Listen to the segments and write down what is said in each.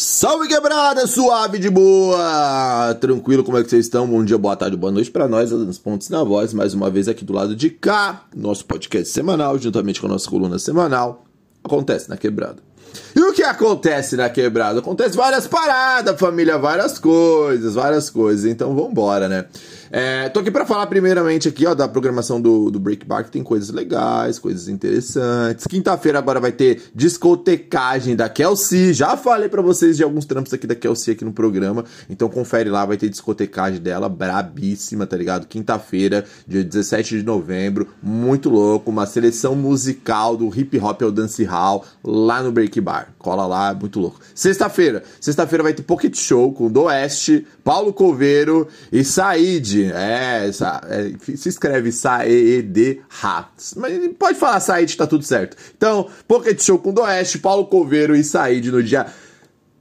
Salve quebrada, suave de boa! Tranquilo, como é que vocês estão? Bom dia, boa tarde, boa noite para nós, Adams Pontes na voz, mais uma vez aqui do lado de cá, nosso podcast semanal, juntamente com a nossa coluna semanal. Acontece na quebrada. E o que acontece na quebrada? Acontece várias paradas, família, várias coisas, várias coisas. Então vambora, né? É, tô aqui para falar primeiramente aqui, ó, da programação do, do Break Bar, que tem coisas legais, coisas interessantes. Quinta-feira agora vai ter discotecagem da Kelsey. Já falei para vocês de alguns trampos aqui da Kelsey aqui no programa. Então confere lá, vai ter discotecagem dela, brabíssima, tá ligado? Quinta-feira, dia 17 de novembro, muito louco. Uma seleção musical do hip hop ao dance hall lá no Break Bar. Cola lá, muito louco. Sexta-feira, sexta-feira vai ter Pocket Show com do Oeste, Paulo Coveiro e Said. É, é, se escreve Saed-Ra. Mas pode falar Said, tá tudo certo. Então, Pocket Show com do Oeste, Paulo Coveiro e Said no dia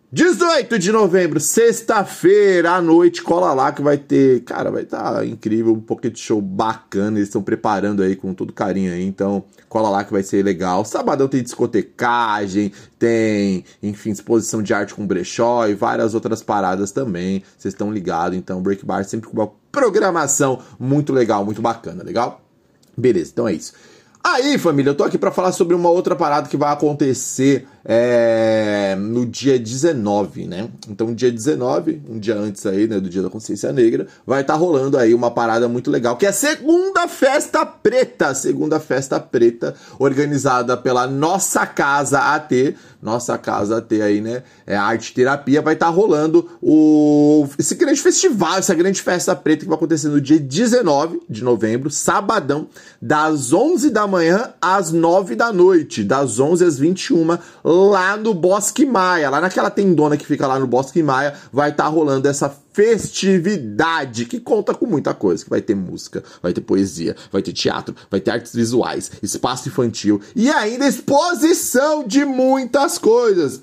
18 de novembro, sexta-feira à noite, cola lá que vai ter, cara, vai estar tá incrível, um pocket show bacana, eles estão preparando aí com todo carinho aí, então cola lá que vai ser legal. Sabadão tem discotecagem, tem, enfim, exposição de arte com brechó e várias outras paradas também, vocês estão ligados, então Break Bar sempre com uma programação muito legal, muito bacana, legal? Beleza, então é isso. Aí, família, eu tô aqui para falar sobre uma outra parada que vai acontecer é, no dia 19, né? Então, dia 19, um dia antes aí, né, do Dia da Consciência Negra, vai estar tá rolando aí uma parada muito legal, que é a Segunda Festa Preta, Segunda Festa Preta, organizada pela Nossa Casa AT, Nossa Casa AT aí, né, é Arte Terapia, vai estar tá rolando o esse grande festival, essa grande festa preta que vai acontecer no dia 19 de novembro, sabadão, das 11 da manhã às 9 da noite, das 11 às 21 lá no Bosque Maia, lá naquela tendona que fica lá no Bosque Maia, vai estar tá rolando essa festividade que conta com muita coisa, que vai ter música, vai ter poesia, vai ter teatro, vai ter artes visuais, espaço infantil e ainda exposição de muitas coisas.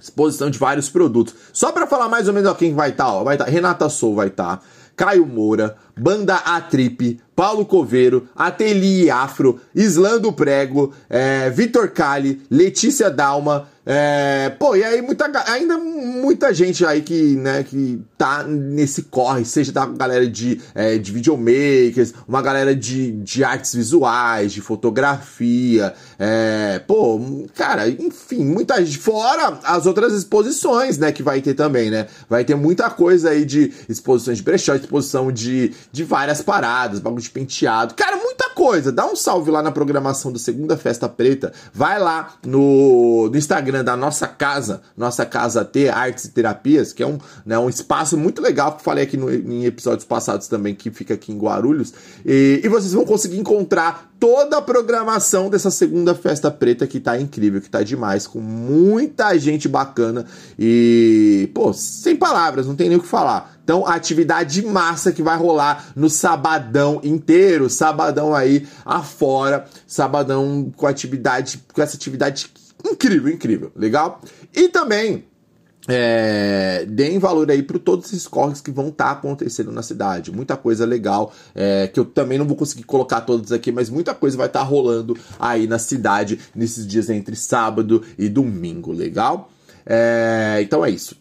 Exposição de vários produtos. Só para falar mais ou menos ó, quem vai estar, tá, vai estar tá, Renata Sou vai estar, tá, Caio Moura, Banda Atrip, Paulo Coveiro, Ateli Afro, Islando Prego, é, Vitor Cali, Letícia Dalma, é, pô, e aí muita, ainda muita gente aí que, né, que tá nesse corre, seja da galera de, é, de videomakers, uma galera de, de artes visuais, de fotografia, é, pô, cara, enfim, muita gente, fora as outras exposições, né, que vai ter também, né, vai ter muita coisa aí de exposições de brechó, exposição de, de várias paradas, bagulho de penteado, cara, muita coisa, dá um salve lá na programação do Segunda Festa Preta, vai lá no, no Instagram da nossa casa, nossa casa T, Artes e Terapias, que é um, né, um espaço muito legal que falei aqui no, em episódios passados também, que fica aqui em Guarulhos. E, e vocês vão conseguir encontrar toda a programação dessa segunda festa preta que tá incrível, que tá demais, com muita gente bacana e, pô, sem palavras, não tem nem o que falar. Então, atividade massa que vai rolar no sabadão inteiro, sabadão aí afora, sabadão com atividade, com essa atividade Incrível, incrível. Legal? E também é, deem valor aí para todos esses corres que vão estar tá acontecendo na cidade. Muita coisa legal, é, que eu também não vou conseguir colocar todos aqui, mas muita coisa vai estar tá rolando aí na cidade nesses dias entre sábado e domingo, legal? É, então é isso.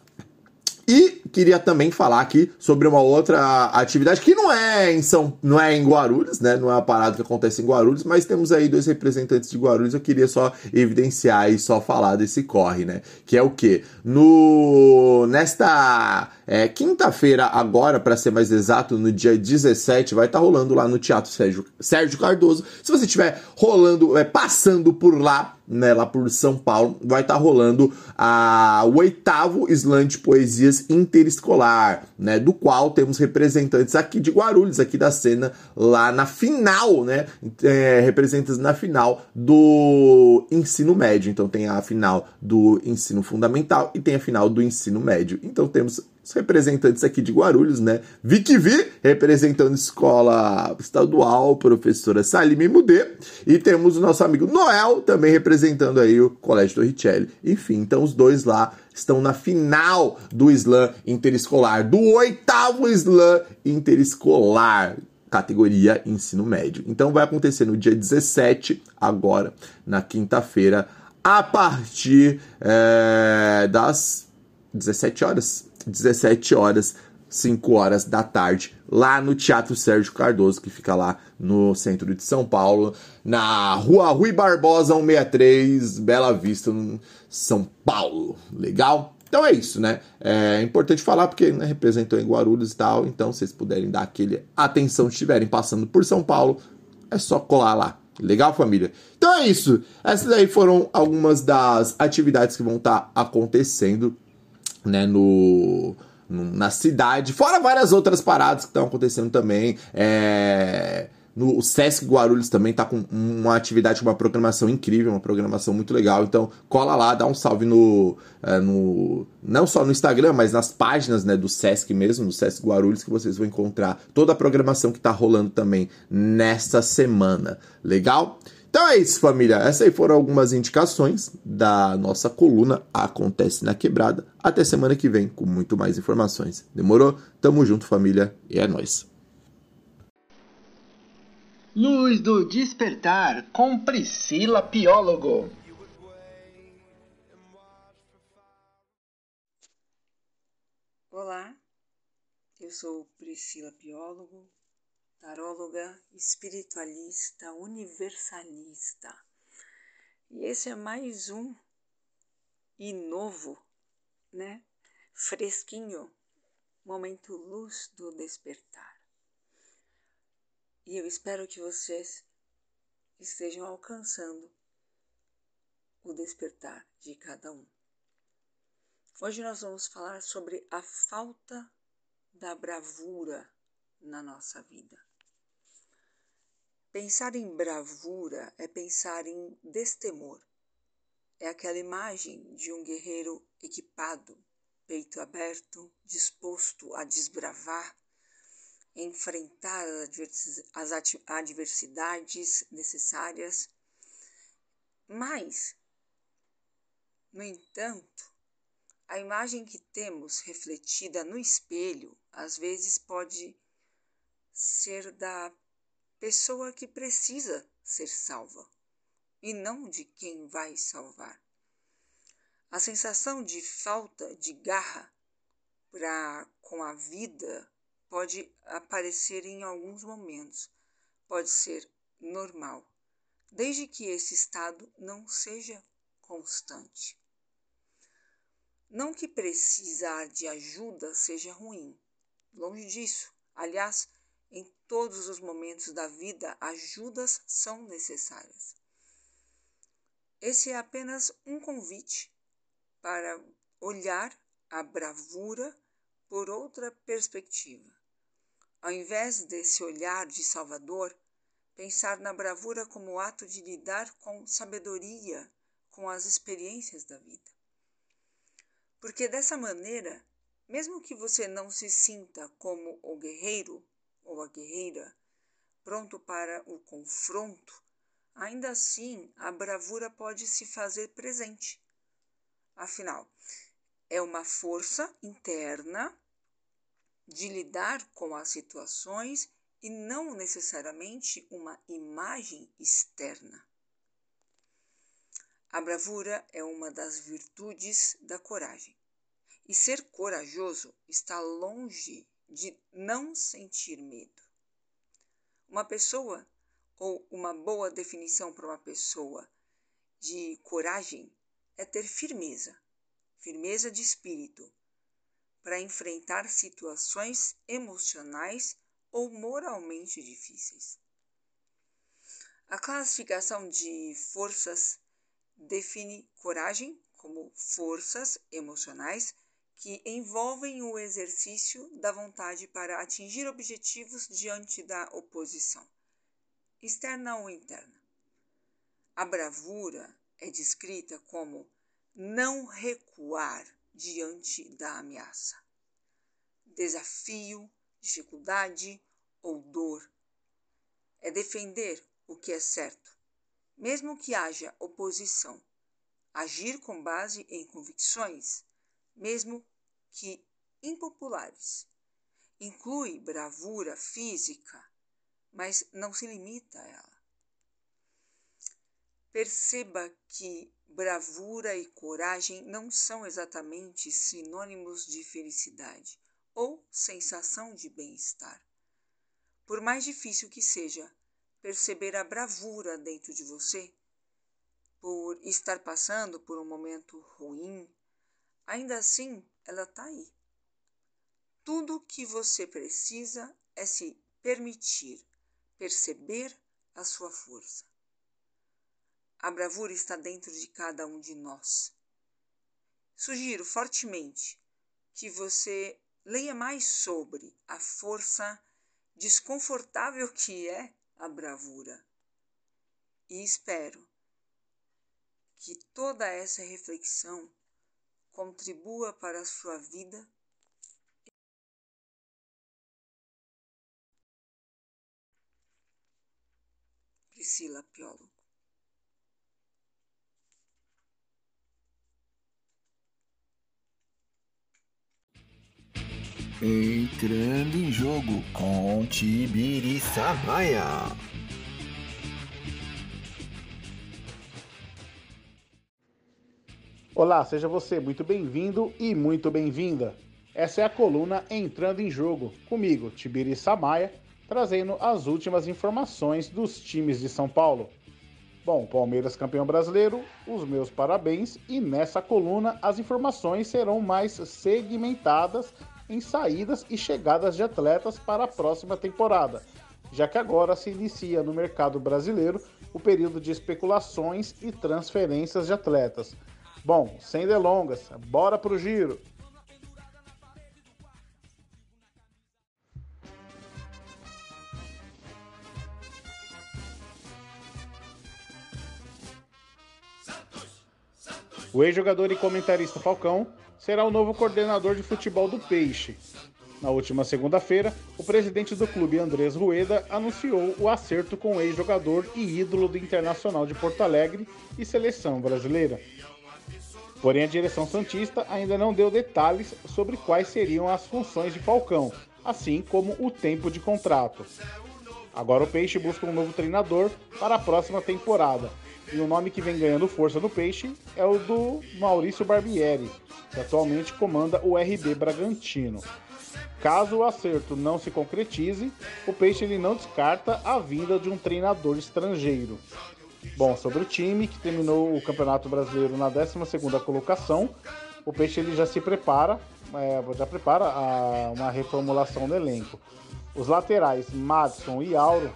E queria também falar aqui sobre uma outra atividade que não é em São, não é em Guarulhos, né? Não é uma parada que acontece em Guarulhos, mas temos aí dois representantes de Guarulhos. Eu queria só evidenciar e só falar desse corre, né? Que é o que no nesta É, Quinta-feira, agora, para ser mais exato, no dia 17, vai estar tá rolando lá no Teatro Sérgio, Sérgio Cardoso. Se você estiver rolando, é, passando por lá, né, lá por São Paulo, vai estar tá rolando a, o oitavo slam de poesias interescolar, né, do qual temos representantes aqui de Guarulhos, aqui da cena, lá na final, né, é, representantes na final do ensino médio. Então tem a final do ensino fundamental e tem a final do ensino médio. Então temos os representantes aqui de Guarulhos, né? Vicky Vi, representando escola estadual, professora Salim Mudê, e temos o nosso amigo Noel, também representando aí o Colégio Torricelli. Enfim, então os dois lá estão na final do slam interescolar, do oitavo slam interescolar categoria ensino médio. Então vai acontecer no dia 17, agora, na quinta-feira, a partir é, das 17 horas. 17 horas, 5 horas da tarde, lá no Teatro Sérgio Cardoso, que fica lá no centro de São Paulo, na rua Rui Barbosa 163, Bela Vista, São Paulo. Legal? Então é isso, né? É importante falar porque né, representou em Guarulhos e tal, então se vocês puderem dar aquele atenção, estiverem passando por São Paulo, é só colar lá. Legal, família? Então é isso. Essas aí foram algumas das atividades que vão estar tá acontecendo né, no, na cidade, fora várias outras paradas que estão acontecendo também. É, no, o Sesc Guarulhos também tá com uma atividade uma programação incrível, uma programação muito legal. Então, cola lá, dá um salve no, é, no não só no Instagram, mas nas páginas né, do Sesc mesmo, do Sesc Guarulhos, que vocês vão encontrar toda a programação que tá rolando também nesta semana. Legal? Então é isso, família. Essas aí foram algumas indicações da nossa coluna Acontece na Quebrada. Até semana que vem com muito mais informações. Demorou? Tamo junto, família, e é nóis. Luz do Despertar com Priscila Piólogo. Olá, eu sou Priscila Piólogo taróloga espiritualista universalista. E esse é mais um e novo, né? Fresquinho, momento luz do despertar. E eu espero que vocês estejam alcançando o despertar de cada um. Hoje nós vamos falar sobre a falta da bravura na nossa vida. Pensar em bravura é pensar em destemor. É aquela imagem de um guerreiro equipado, peito aberto, disposto a desbravar, enfrentar as adversidades necessárias. Mas, no entanto, a imagem que temos refletida no espelho às vezes pode ser da pessoa que precisa ser salva e não de quem vai salvar. A sensação de falta de garra para com a vida pode aparecer em alguns momentos, pode ser normal, desde que esse estado não seja constante. Não que precisar de ajuda seja ruim, longe disso. Aliás, todos os momentos da vida, ajudas são necessárias. Esse é apenas um convite para olhar a bravura por outra perspectiva. Ao invés desse olhar de Salvador, pensar na bravura como ato de lidar com sabedoria com as experiências da vida. Porque dessa maneira, mesmo que você não se sinta como o guerreiro ou a guerreira, pronto para o confronto, ainda assim a bravura pode se fazer presente. Afinal, é uma força interna de lidar com as situações e não necessariamente uma imagem externa. A bravura é uma das virtudes da coragem. E ser corajoso está longe de não sentir medo. Uma pessoa, ou uma boa definição para uma pessoa de coragem, é ter firmeza, firmeza de espírito, para enfrentar situações emocionais ou moralmente difíceis. A classificação de forças define coragem como forças emocionais que envolvem o exercício da vontade para atingir objetivos diante da oposição, externa ou interna. A bravura é descrita como não recuar diante da ameaça, desafio, dificuldade ou dor. É defender o que é certo, mesmo que haja oposição, agir com base em convicções, mesmo que impopulares. Inclui bravura física, mas não se limita a ela. Perceba que bravura e coragem não são exatamente sinônimos de felicidade ou sensação de bem-estar. Por mais difícil que seja perceber a bravura dentro de você, por estar passando por um momento ruim, ainda assim ela está aí. Tudo que você precisa é se permitir perceber a sua força. A bravura está dentro de cada um de nós. Sugiro fortemente que você leia mais sobre a força desconfortável que é a bravura. E espero que toda essa reflexão contribua para a sua vida. Priscila Piolo. Entrando em jogo com Tibiri Samaya. Olá, seja você muito bem-vindo e muito bem-vinda. Essa é a coluna Entrando em Jogo, comigo, Tibiri Samaya, trazendo as últimas informações dos times de São Paulo. Bom, Palmeiras campeão brasileiro, os meus parabéns e nessa coluna as informações serão mais segmentadas em saídas e chegadas de atletas para a próxima temporada, já que agora se inicia no mercado brasileiro o período de especulações e transferências de atletas. Bom, sem delongas, bora pro giro! O ex-jogador e comentarista Falcão será o novo coordenador de futebol do Peixe. Na última segunda-feira, o presidente do clube, Andrés Rueda, anunciou o acerto com o ex-jogador e ídolo do Internacional de Porto Alegre e seleção brasileira. Porém, a direção Santista ainda não deu detalhes sobre quais seriam as funções de Falcão, assim como o tempo de contrato. Agora o Peixe busca um novo treinador para a próxima temporada, e o nome que vem ganhando força no Peixe é o do Maurício Barbieri, que atualmente comanda o RB Bragantino. Caso o acerto não se concretize, o Peixe ele não descarta a vinda de um treinador estrangeiro. Bom, sobre o time que terminou o Campeonato Brasileiro na 12ª colocação, o Peixe ele já se prepara, é, já prepara a, uma reformulação do elenco. Os laterais Madison e Auro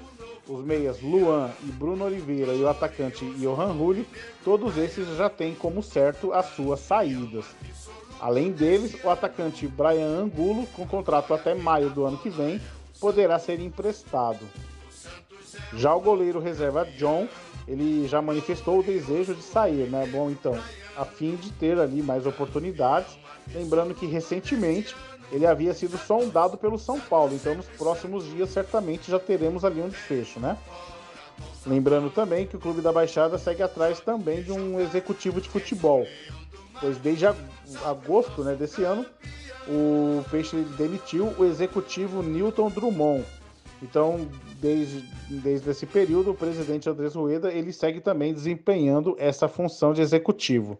os meias Luan e Bruno Oliveira e o atacante Johan Rulli, todos esses já têm como certo as suas saídas. Além deles, o atacante Brian Angulo, com contrato até maio do ano que vem, poderá ser emprestado. Já o goleiro reserva John, ele já manifestou o desejo de sair, né? Bom, então, a fim de ter ali mais oportunidades, lembrando que recentemente ele havia sido sondado pelo São Paulo, então nos próximos dias certamente já teremos ali um desfecho, né? Lembrando também que o Clube da Baixada segue atrás também de um executivo de futebol, pois desde agosto né, desse ano o Peixe demitiu o executivo Newton Drummond. Então, desde, desde esse período, o presidente Andrés Rueda ele segue também desempenhando essa função de executivo.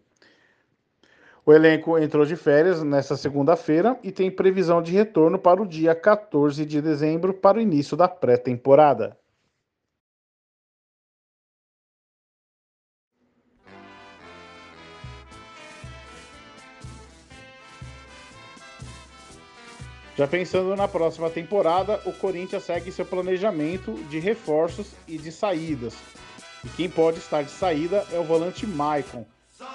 O elenco entrou de férias nesta segunda-feira e tem previsão de retorno para o dia 14 de dezembro para o início da pré-temporada. Já pensando na próxima temporada, o Corinthians segue seu planejamento de reforços e de saídas. E quem pode estar de saída é o volante Maicon.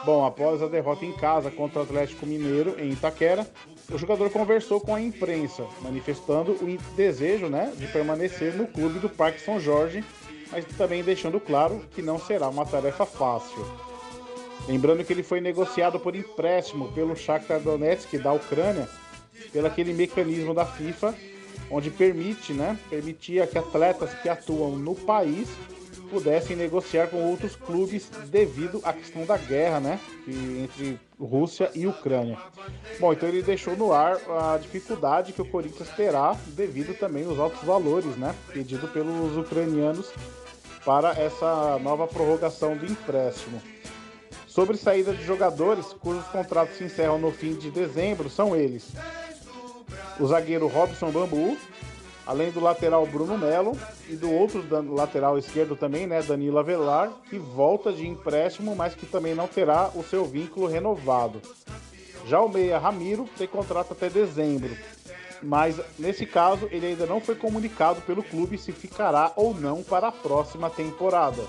Bom, após a derrota em casa contra o Atlético Mineiro em Itaquera, o jogador conversou com a imprensa, manifestando o desejo né, de permanecer no clube do Parque São Jorge, mas também deixando claro que não será uma tarefa fácil. Lembrando que ele foi negociado por empréstimo pelo Shakhtar Donetsk da Ucrânia, pelo aquele mecanismo da FIFA, onde permite, né, permitia que atletas que atuam no país pudessem negociar com outros clubes devido à questão da guerra, né, entre Rússia e Ucrânia. Bom, então ele deixou no ar a dificuldade que o Corinthians terá devido também aos altos valores, né, pedido pelos ucranianos para essa nova prorrogação do empréstimo. Sobre saída de jogadores cujos contratos se encerram no fim de dezembro são eles: o zagueiro Robson Bambu, além do lateral Bruno Melo e do outro lateral esquerdo também, né, Danilo Avelar, que volta de empréstimo, mas que também não terá o seu vínculo renovado. Já o meia Ramiro tem contrato até dezembro, mas nesse caso ele ainda não foi comunicado pelo clube se ficará ou não para a próxima temporada.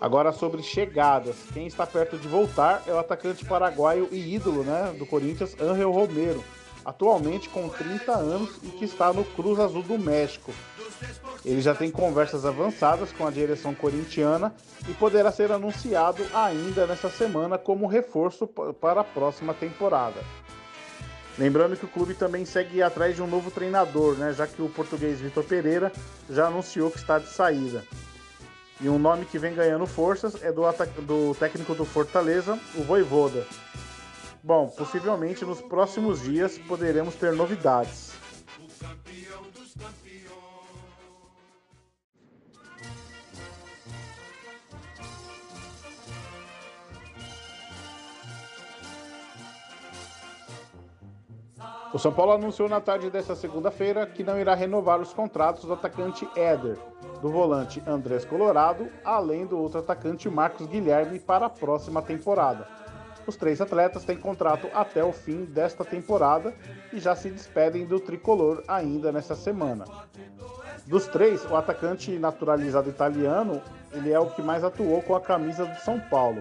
Agora sobre chegadas, quem está perto de voltar é o atacante paraguaio e ídolo né, do Corinthians, Angel Romero, atualmente com 30 anos e que está no Cruz Azul do México. Ele já tem conversas avançadas com a direção corintiana e poderá ser anunciado ainda nesta semana como reforço para a próxima temporada. Lembrando que o clube também segue atrás de um novo treinador, né, já que o português Vitor Pereira já anunciou que está de saída. E um nome que vem ganhando forças é do, do técnico do Fortaleza, o Voivoda. Bom, possivelmente nos próximos dias poderemos ter novidades. O São Paulo anunciou na tarde desta segunda-feira que não irá renovar os contratos do atacante Éder, do volante Andrés Colorado, além do outro atacante Marcos Guilherme para a próxima temporada. Os três atletas têm contrato até o fim desta temporada e já se despedem do tricolor ainda nesta semana. Dos três, o atacante naturalizado italiano, ele é o que mais atuou com a camisa do São Paulo.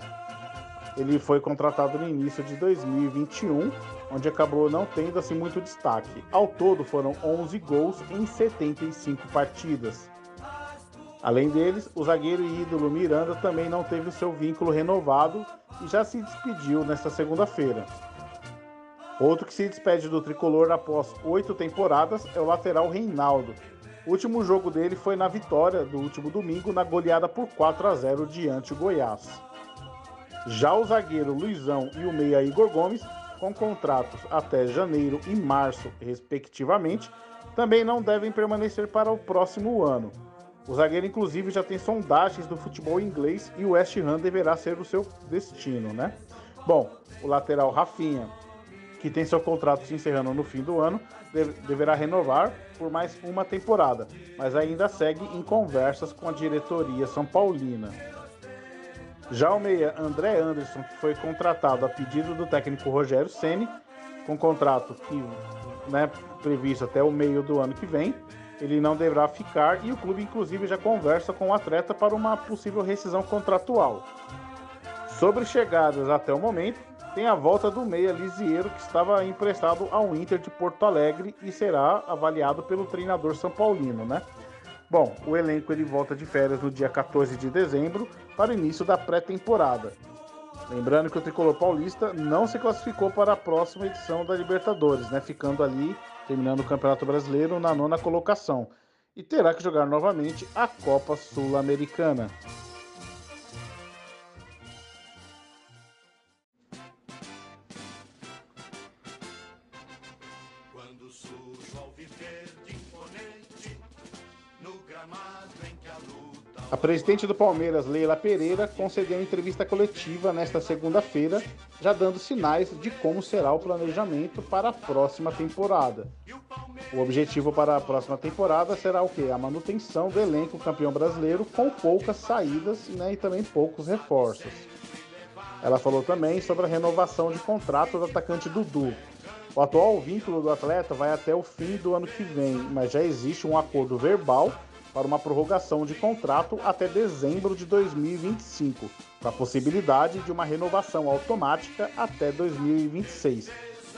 Ele foi contratado no início de 2021 onde acabou não tendo assim muito destaque. Ao todo foram 11 gols em 75 partidas. Além deles, o zagueiro e ídolo Miranda também não teve o seu vínculo renovado e já se despediu nesta segunda-feira. Outro que se despede do tricolor após oito temporadas é o lateral Reinaldo. O último jogo dele foi na vitória do último domingo na goleada por 4 a 0 diante do Goiás. Já o zagueiro Luizão e o meia Igor Gomes com contratos até janeiro e março, respectivamente, também não devem permanecer para o próximo ano. O zagueiro, inclusive, já tem sondagens do futebol inglês e o West Ham deverá ser o seu destino, né? Bom, o lateral Rafinha, que tem seu contrato se encerrando no fim do ano, deverá renovar por mais uma temporada, mas ainda segue em conversas com a diretoria São Paulina. Já o meia André Anderson, que foi contratado a pedido do técnico Rogério Ceni, com contrato que né, previsto até o meio do ano que vem, ele não deverá ficar e o clube inclusive já conversa com o atleta para uma possível rescisão contratual. Sobre chegadas até o momento, tem a volta do meia Lisieiro que estava emprestado ao Inter de Porto Alegre e será avaliado pelo treinador São Paulino, né? Bom, o elenco ele volta de férias no dia 14 de dezembro para o início da pré-temporada. Lembrando que o tricolor paulista não se classificou para a próxima edição da Libertadores, né? ficando ali, terminando o Campeonato Brasileiro na nona colocação, e terá que jogar novamente a Copa Sul-Americana. Presidente do Palmeiras, Leila Pereira, concedeu entrevista coletiva nesta segunda-feira, já dando sinais de como será o planejamento para a próxima temporada. O objetivo para a próxima temporada será o quê? A manutenção do elenco campeão brasileiro com poucas saídas né, e também poucos reforços. Ela falou também sobre a renovação de contrato do atacante Dudu. O atual vínculo do atleta vai até o fim do ano que vem, mas já existe um acordo verbal para uma prorrogação de contrato até dezembro de 2025, com a possibilidade de uma renovação automática até 2026.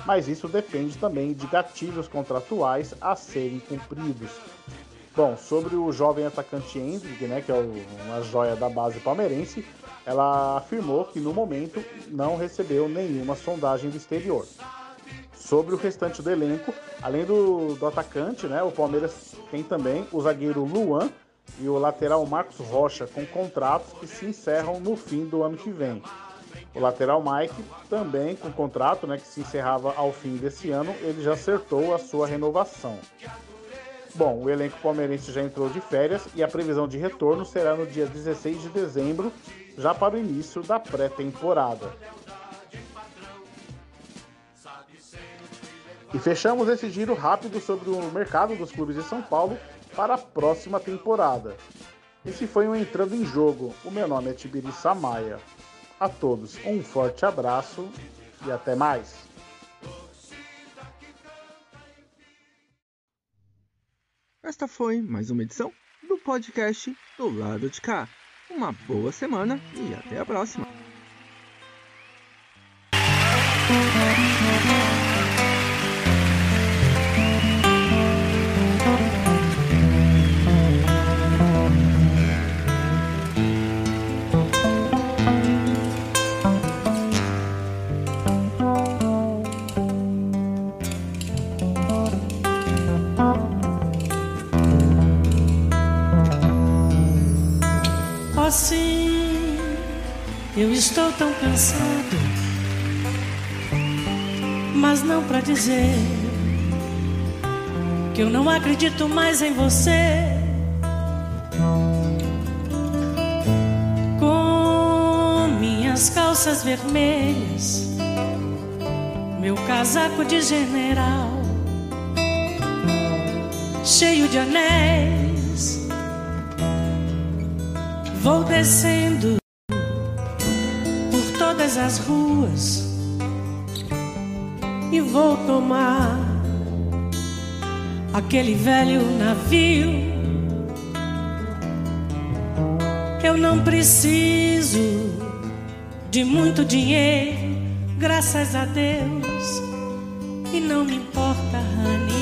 Mas isso depende também de gatilhos contratuais a serem cumpridos. Bom, sobre o jovem atacante Hendrick, né, que é uma joia da base palmeirense, ela afirmou que no momento não recebeu nenhuma sondagem do exterior. Sobre o restante do elenco, além do, do atacante, né, o Palmeiras tem também o zagueiro Luan e o lateral Marcos Rocha, com contratos que se encerram no fim do ano que vem. O lateral Mike, também com contrato né, que se encerrava ao fim desse ano, ele já acertou a sua renovação. Bom, o elenco palmeirense já entrou de férias e a previsão de retorno será no dia 16 de dezembro, já para o início da pré-temporada. E fechamos esse giro rápido sobre o mercado dos clubes de São Paulo para a próxima temporada. Esse foi um Entrando em Jogo. O meu nome é Tibiri Samaia. A todos um forte abraço e até mais. Esta foi mais uma edição do podcast do lado de cá. Uma boa semana e até a próxima. Eu estou tão cansado, mas não para dizer que eu não acredito mais em você. Com minhas calças vermelhas, meu casaco de general, cheio de anéis Vou descendo as ruas e vou tomar aquele velho navio. Eu não preciso de muito dinheiro, graças a Deus, e não me importa, Rani.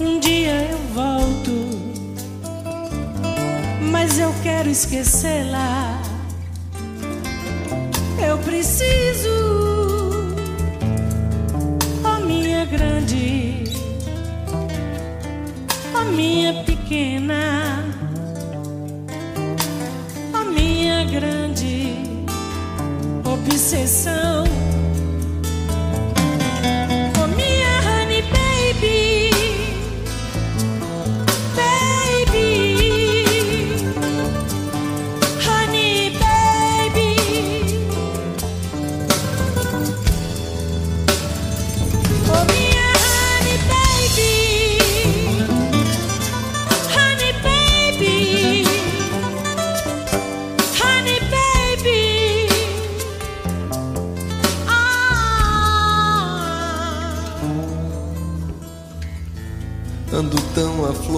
Um dia eu volto, mas eu quero esquecê-la. Eu preciso grande, a minha pequena, a minha grande obsessão.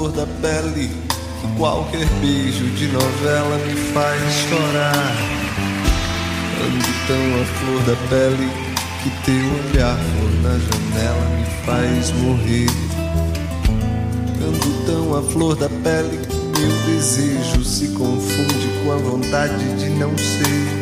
flor da pele. que Qualquer beijo de novela me faz chorar. Ando tão a flor da pele que teu olhar flor na janela me faz morrer. Ando tão a flor da pele que meu desejo se confunde com a vontade de não ser.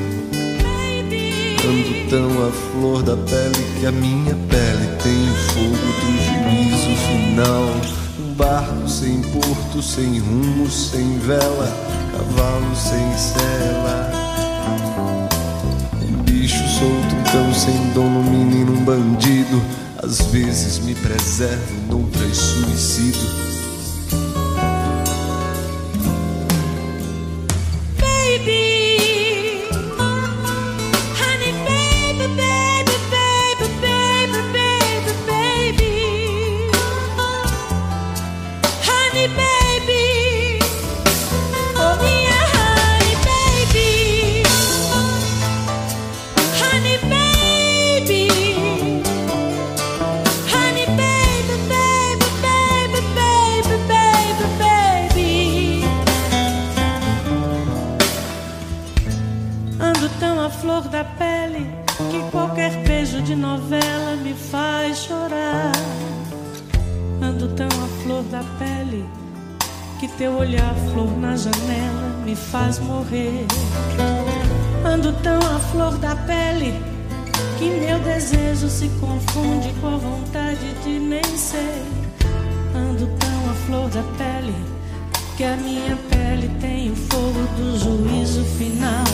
Ando tão a flor da pele que a minha pele tem o fogo do juízo final barco sem porto, sem rumo, sem vela, cavalo sem cela. Um bicho solto, um cão sem dono, um menino, um bandido. Às vezes me preservo, noutras é suicido. da pele que teu olhar flor na janela me faz morrer. Ando tão à flor da pele que meu desejo se confunde com a vontade de nem ser. Ando tão à flor da pele que a minha pele tem o fogo do juízo final.